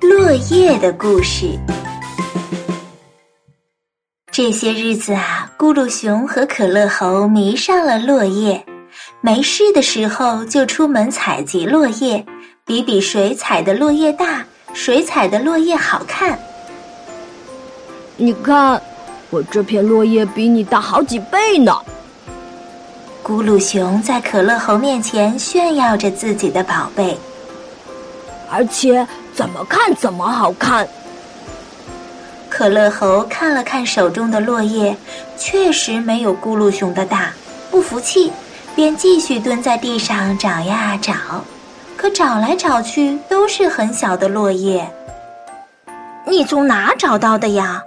落叶的故事。这些日子啊，咕噜熊和可乐猴迷上了落叶，没事的时候就出门采集落叶，比比谁采的落叶大，谁采的落叶好看。你看，我这片落叶比你大好几倍呢。咕噜熊在可乐猴面前炫耀着自己的宝贝。而且怎么看怎么好看。可乐猴看了看手中的落叶，确实没有咕噜熊的大，不服气，便继续蹲在地上找呀找，可找来找去都是很小的落叶。你从哪找到的呀？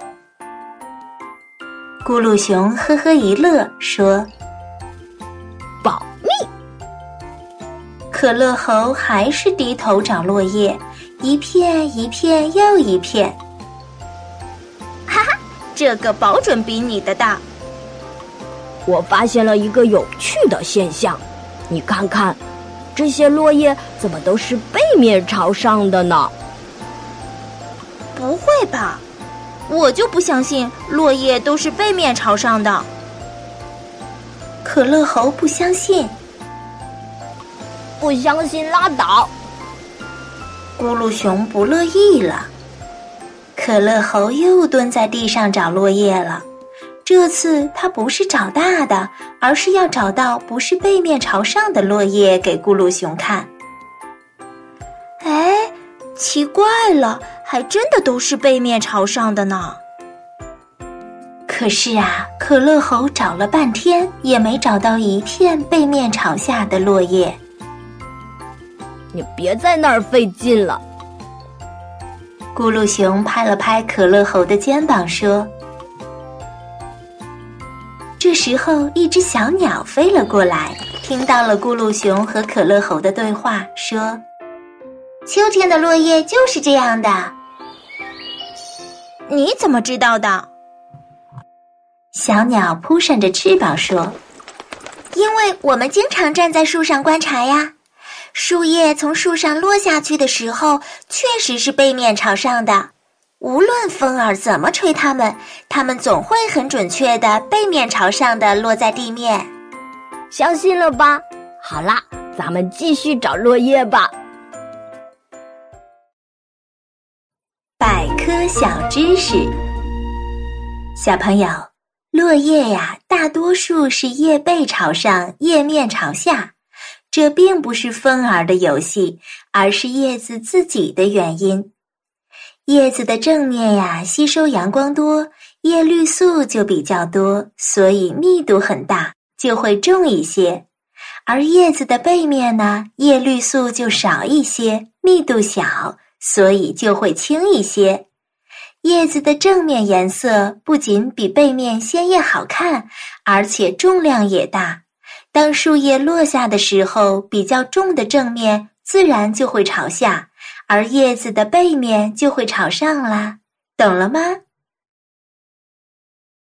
咕噜熊呵呵一乐说：“保密。”可乐猴还是低头找落叶，一片一片又一片。哈哈，这个保准比你的大。我发现了一个有趣的现象，你看看，这些落叶怎么都是背面朝上的呢？不会吧，我就不相信落叶都是背面朝上的。可乐猴不相信。不相信拉倒！咕噜熊不乐意了。可乐猴又蹲在地上找落叶了。这次他不是找大的，而是要找到不是背面朝上的落叶给咕噜熊看。哎，奇怪了，还真的都是背面朝上的呢。可是啊，可乐猴找了半天也没找到一片背面朝下的落叶。你别在那儿费劲了。咕噜熊拍了拍可乐猴的肩膀，说：“这时候，一只小鸟飞了过来，听到了咕噜熊和可乐猴的对话，说：‘秋天的落叶就是这样的。’你怎么知道的？”小鸟扑扇着翅膀说：“因为我们经常站在树上观察呀。”树叶从树上落下去的时候，确实是背面朝上的。无论风儿怎么吹，它们，它们总会很准确的背面朝上的落在地面。相信了吧？好啦，咱们继续找落叶吧。百科小知识：小朋友，落叶呀，大多数是叶背朝上，叶面朝下。这并不是风儿的游戏，而是叶子自己的原因。叶子的正面呀，吸收阳光多，叶绿素就比较多，所以密度很大，就会重一些；而叶子的背面呢，叶绿素就少一些，密度小，所以就会轻一些。叶子的正面颜色不仅比背面鲜艳好看，而且重量也大。当树叶落下的时候，比较重的正面自然就会朝下，而叶子的背面就会朝上啦。懂了吗？